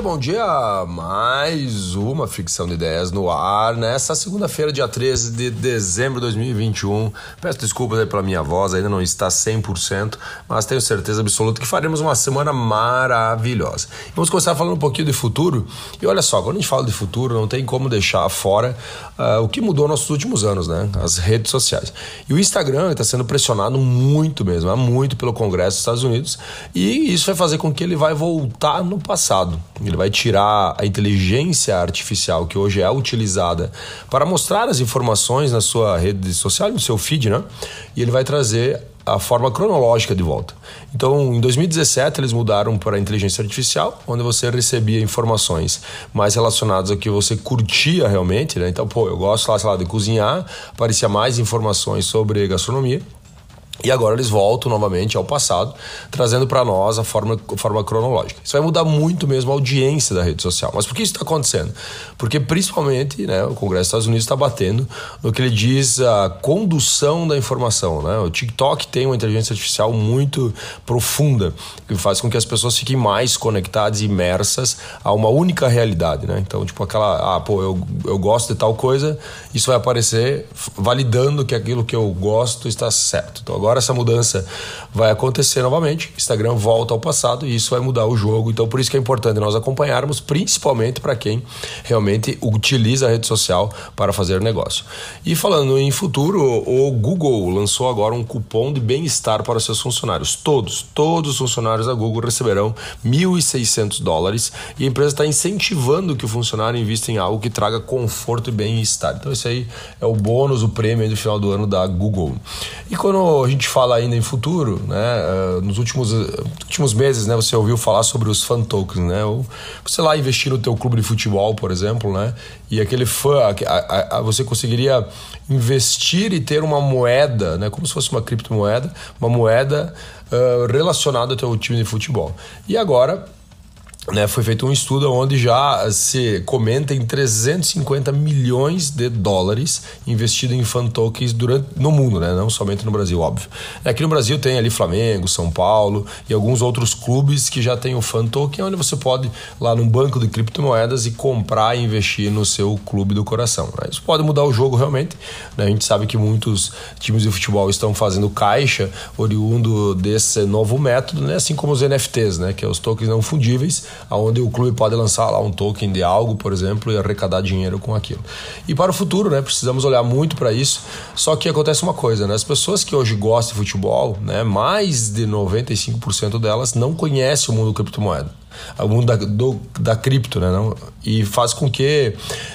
dia, bom dia. Mais uma ficção de ideias no ar nessa segunda-feira, dia 13 de dezembro de 2021. Peço desculpas aí pela minha voz, ainda não está 100%, mas tenho certeza absoluta que faremos uma semana maravilhosa. Vamos começar falando um pouquinho de futuro. E olha só, quando a gente fala de futuro, não tem como deixar fora uh, o que mudou nos últimos anos, né? As redes sociais. E o Instagram está sendo pressionado muito mesmo, muito pelo Congresso dos Estados Unidos, e isso vai fazer com que ele vai voltar no passado. Ele vai tirar a inteligência artificial que hoje é utilizada para mostrar as informações na sua rede social, no seu feed, né? E ele vai trazer a forma cronológica de volta. Então, em 2017, eles mudaram para a inteligência artificial, onde você recebia informações mais relacionadas ao que você curtia realmente, né? Então, pô, eu gosto lá, sei lá, de cozinhar, aparecia mais informações sobre gastronomia. E agora eles voltam novamente ao passado, trazendo para nós a forma, forma cronológica. Isso vai mudar muito mesmo a audiência da rede social. Mas por que isso está acontecendo? Porque principalmente né, o Congresso dos Estados Unidos está batendo no que ele diz a condução da informação. Né? O TikTok tem uma inteligência artificial muito profunda, que faz com que as pessoas fiquem mais conectadas e imersas a uma única realidade. Né? Então, tipo aquela, ah, pô, eu, eu gosto de tal coisa, isso vai aparecer validando que aquilo que eu gosto está certo. Então, agora Agora essa mudança vai acontecer novamente. Instagram volta ao passado e isso vai mudar o jogo. Então por isso que é importante nós acompanharmos, principalmente para quem realmente utiliza a rede social para fazer negócio. E falando em futuro, o Google lançou agora um cupom de bem-estar para seus funcionários. Todos, todos os funcionários da Google receberão 1.600 dólares e a empresa está incentivando que o funcionário invista em algo que traga conforto e bem-estar. Então esse aí é o bônus, o prêmio do final do ano da Google. E quando a gente gente fala ainda em futuro, né? Uh, nos últimos, últimos meses, né? Você ouviu falar sobre os fan tokens, né? Ou você lá investir no teu clube de futebol, por exemplo, né? E aquele fã, a, a, você conseguiria investir e ter uma moeda, né? Como se fosse uma criptomoeda, uma moeda uh, relacionada ao teu time de futebol. E agora né, foi feito um estudo onde já se comenta em 350 milhões de dólares investido em fan tokens durante, no mundo, né, não somente no Brasil, óbvio. Aqui no Brasil tem ali Flamengo, São Paulo e alguns outros clubes que já tem o fan token, onde você pode lá num banco de criptomoedas e comprar e investir no seu clube do coração. Né? Isso pode mudar o jogo realmente. Né? A gente sabe que muitos times de futebol estão fazendo caixa oriundo desse novo método, né? assim como os NFTs, né? que é os tokens não fundíveis onde o clube pode lançar lá um token de algo, por exemplo, e arrecadar dinheiro com aquilo. E para o futuro, né, precisamos olhar muito para isso. Só que acontece uma coisa, né, as pessoas que hoje gostam de futebol, né, mais de 95% delas não conhecem o mundo criptomoeda o mundo da, do, da cripto, né? Não? E faz com que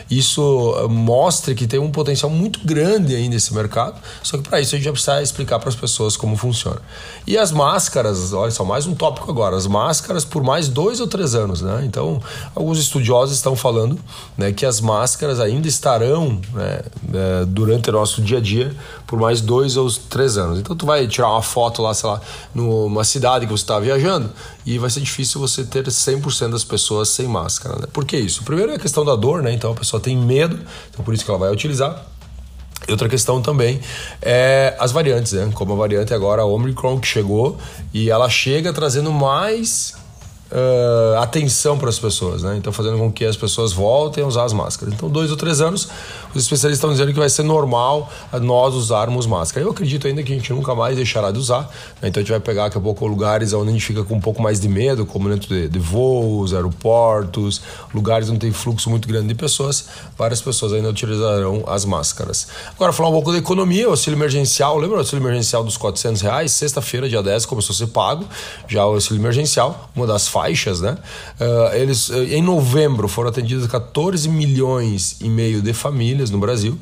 isso eh, mostre que tem um potencial muito grande ainda esse mercado. Só que para isso a gente já precisa explicar para as pessoas como funciona. E as máscaras, olha só, mais um tópico agora. As máscaras por mais dois ou três anos, né? Então, alguns estudiosos estão falando né, que as máscaras ainda estarão né, eh, durante o nosso dia a dia por mais dois ou três anos. Então, tu vai tirar uma foto lá, sei lá, numa cidade que você está viajando e vai ser difícil você ter 100% das pessoas sem máscara. Né? Por que isso? Primeiro é a questão da dor, né? Então a pessoa tem medo, então por isso que ela vai utilizar. E outra questão também é as variantes, né? Como a variante agora, a Omicron, que chegou e ela chega trazendo mais uh, atenção para as pessoas, né? Então fazendo com que as pessoas voltem a usar as máscaras. Então, dois ou três anos, os especialistas estão dizendo que vai ser normal nós usarmos máscara. Eu acredito ainda que a gente nunca mais deixará de usar. Né? Então a gente vai pegar daqui a pouco lugares onde a gente fica com um pouco mais de medo, como dentro de, de voos, aeroportos, lugares onde tem fluxo muito grande de pessoas. Várias pessoas ainda utilizarão as máscaras. Agora, falar um pouco da economia, o auxílio emergencial. Lembra o auxílio emergencial dos 400 reais? Sexta-feira, dia 10, começou a ser pago já o auxílio emergencial, uma das faixas, né? Uh, eles, em novembro, foram atendidas 14 milhões e meio de famílias no Brasil.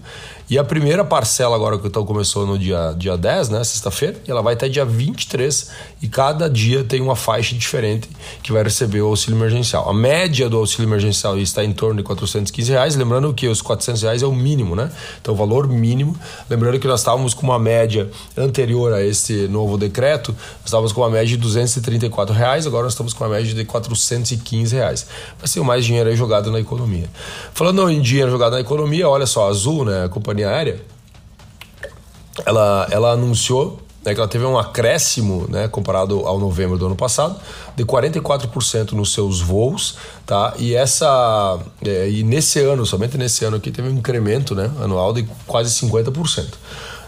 E a primeira parcela agora que então começou no dia, dia 10, né, sexta-feira, ela vai até dia 23 e cada dia tem uma faixa diferente que vai receber o auxílio emergencial. A média do auxílio emergencial está em torno de 415 reais, lembrando que os 400 reais é o mínimo, né? Então o valor mínimo, lembrando que nós estávamos com uma média anterior a esse novo decreto, nós estávamos com uma média de 234 reais, agora nós estamos com uma média de 415 reais. Vai ser mais dinheiro aí jogado na economia. Falando em dinheiro jogado na economia, olha só, Azul, né, a companhia aérea, ela, ela anunciou né, que ela teve um acréscimo, né, comparado ao novembro do ano passado, de 44% nos seus voos, tá? E essa é, e nesse ano, somente nesse ano aqui teve um incremento, né, anual de quase 50%.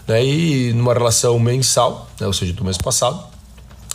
Né, e numa relação mensal, né, ou seja, do mês passado,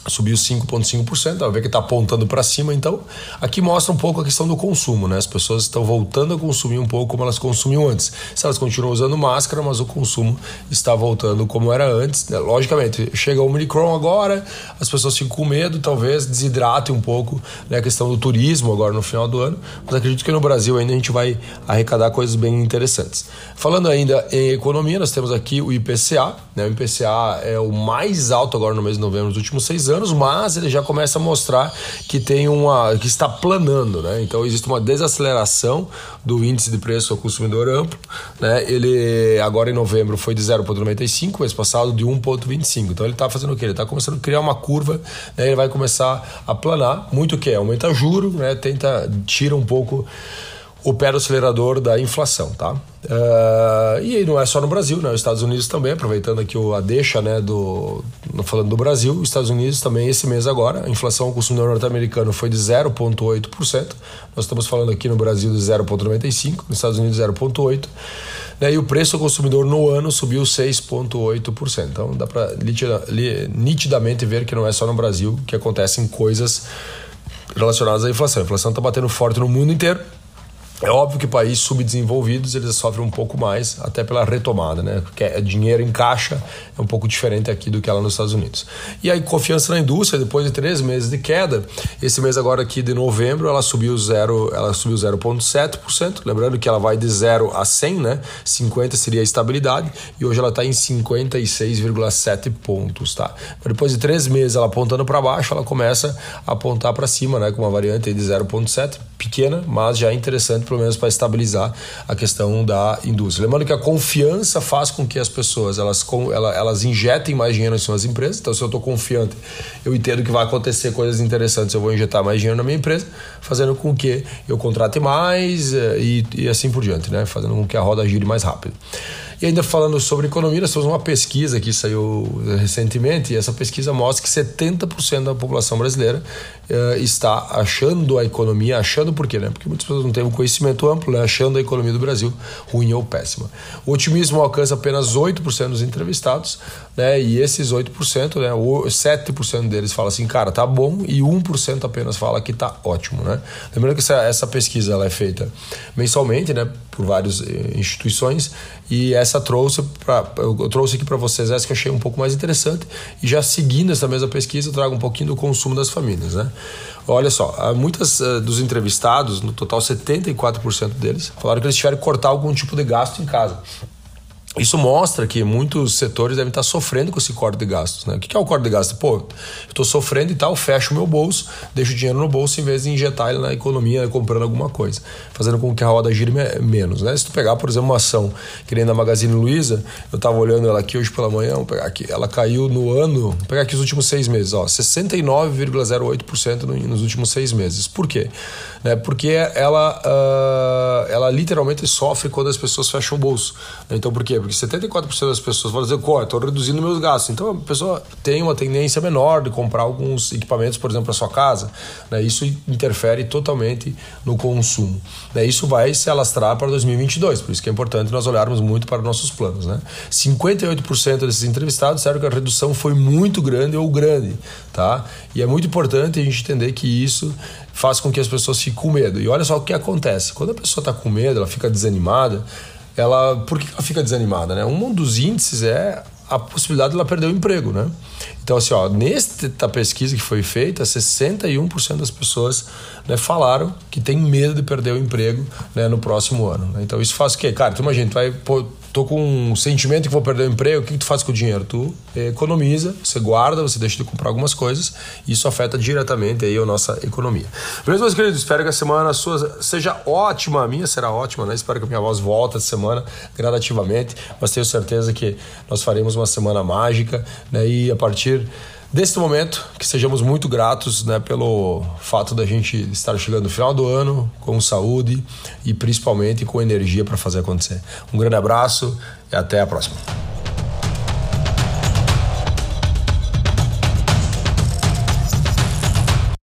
subiu 5,5%, vai ver que está apontando para cima, então aqui mostra um pouco a questão do consumo, né? As pessoas estão voltando a consumir um pouco como elas consumiam antes. Se elas continuam usando máscara, mas o consumo está voltando como era antes. Né? Logicamente, chega o Omicron agora, as pessoas ficam com medo, talvez desidratem um pouco né, a questão do turismo agora no final do ano, mas acredito que no Brasil ainda a gente vai arrecadar coisas bem interessantes. Falando ainda em economia, nós temos aqui o IPCA, né? O IPCA é o mais alto agora no mês de novembro dos últimos seis anos, mas ele já começa a mostrar que tem uma que está planando, né? Então existe uma desaceleração do índice de preço ao consumidor amplo, né? Ele agora em novembro foi de 0,95, mês passado de 1,25. Então ele está fazendo o quê? Ele está começando a criar uma curva, né? Ele vai começar a planar, muito o que aumenta juro, né? Tenta tira um pouco o pé do acelerador da inflação, tá? Uh, e não é só no Brasil, né? Os Estados Unidos também, aproveitando aqui a deixa, né, do falando do Brasil, os Estados Unidos também esse mês agora, a inflação ao consumidor norte-americano foi de 0,8%. Nós estamos falando aqui no Brasil de 0,95%, nos Estados Unidos 0,8%. Né, e o preço ao consumidor no ano subiu 6,8%. Então dá para nitidamente ver que não é só no Brasil que acontecem coisas relacionadas à inflação. A inflação está batendo forte no mundo inteiro é óbvio que países subdesenvolvidos eles sofrem um pouco mais, até pela retomada, né? Porque é dinheiro em caixa é um pouco diferente aqui do que lá nos Estados Unidos. E aí, confiança na indústria, depois de três meses de queda, esse mês agora aqui de novembro, ela subiu zero, ela subiu 0,7%. Lembrando que ela vai de 0 a 100, né? 50 seria a estabilidade, e hoje ela está em 56,7 pontos, tá? Depois de três meses ela apontando para baixo, ela começa a apontar para cima, né? Com uma variante de 0,7, pequena, mas já é interessante pelo menos para estabilizar a questão da indústria. Lembrando que a confiança faz com que as pessoas elas, elas injetem mais dinheiro em suas empresas. Então, se eu estou confiante, eu entendo que vai acontecer coisas interessantes, eu vou injetar mais dinheiro na minha empresa, fazendo com que eu contrate mais eh, e, e assim por diante, né? fazendo com que a roda gire mais rápido. E ainda falando sobre economia, nós temos uma pesquisa que saiu recentemente, e essa pesquisa mostra que 70% da população brasileira uh, está achando a economia, achando por quê? Né? Porque muitas pessoas não têm um conhecimento amplo, né? achando a economia do Brasil ruim ou péssima. O otimismo alcança apenas 8% dos entrevistados, né? e esses 8%, né? 7% deles fala assim, cara, tá bom, e 1% apenas fala que tá ótimo. Né? Lembrando que essa, essa pesquisa ela é feita mensalmente né? por várias eh, instituições, e essa trouxe pra, eu trouxe aqui para vocês essa que eu achei um pouco mais interessante e já seguindo essa mesma pesquisa eu trago um pouquinho do consumo das famílias, né? Olha só, muitas uh, dos entrevistados, no total 74% deles, falaram que eles tiveram que cortar algum tipo de gasto em casa. Isso mostra que muitos setores devem estar sofrendo com esse corte de gastos. Né? O que é o corte de gastos? Pô, estou sofrendo e tal, fecho o meu bolso, deixo o dinheiro no bolso em vez de injetar ele na economia comprando alguma coisa, fazendo com que a roda gire menos. Né? Se tu pegar, por exemplo, uma ação que nem da Magazine Luiza, eu estava olhando ela aqui hoje pela manhã, vamos pegar aqui, ela caiu no ano, vou pegar aqui os últimos seis meses, ó, 69,08% nos últimos seis meses. Por quê? Né? Porque ela, uh, ela literalmente sofre quando as pessoas fecham o bolso. Então, por quê? Porque 74% das pessoas vão dizer, pô, estou reduzindo meus gastos. Então a pessoa tem uma tendência menor de comprar alguns equipamentos, por exemplo, para sua casa. Né? Isso interfere totalmente no consumo. Né? Isso vai se alastrar para 2022, por isso que é importante nós olharmos muito para nossos planos. Né? 58% desses entrevistados disseram que a redução foi muito grande ou grande. Tá? E é muito importante a gente entender que isso faz com que as pessoas fiquem com medo. E olha só o que acontece. Quando a pessoa está com medo, ela fica desanimada, ela por que ela fica desanimada, né? Um dos índices é a possibilidade de ela perder o emprego, né? Então, assim, ó, nesta pesquisa que foi feita, 61% das pessoas né, falaram que tem medo de perder o emprego né, no próximo ano. Né? Então, isso faz o quê? Cara, tu imagina, tu vai pôr tô com um sentimento que vou perder o emprego, o que, que tu faz com o dinheiro? Tu economiza, você guarda, você deixa de comprar algumas coisas, e isso afeta diretamente aí a nossa economia. Beleza, meus queridos? Espero que a semana sua seja ótima, a minha será ótima, né? Espero que a minha voz volte essa semana gradativamente, mas tenho certeza que nós faremos uma semana mágica, né? E a partir deste momento, que sejamos muito gratos né, pelo fato da gente estar chegando no final do ano com saúde e principalmente com energia para fazer acontecer. Um grande abraço e até a próxima.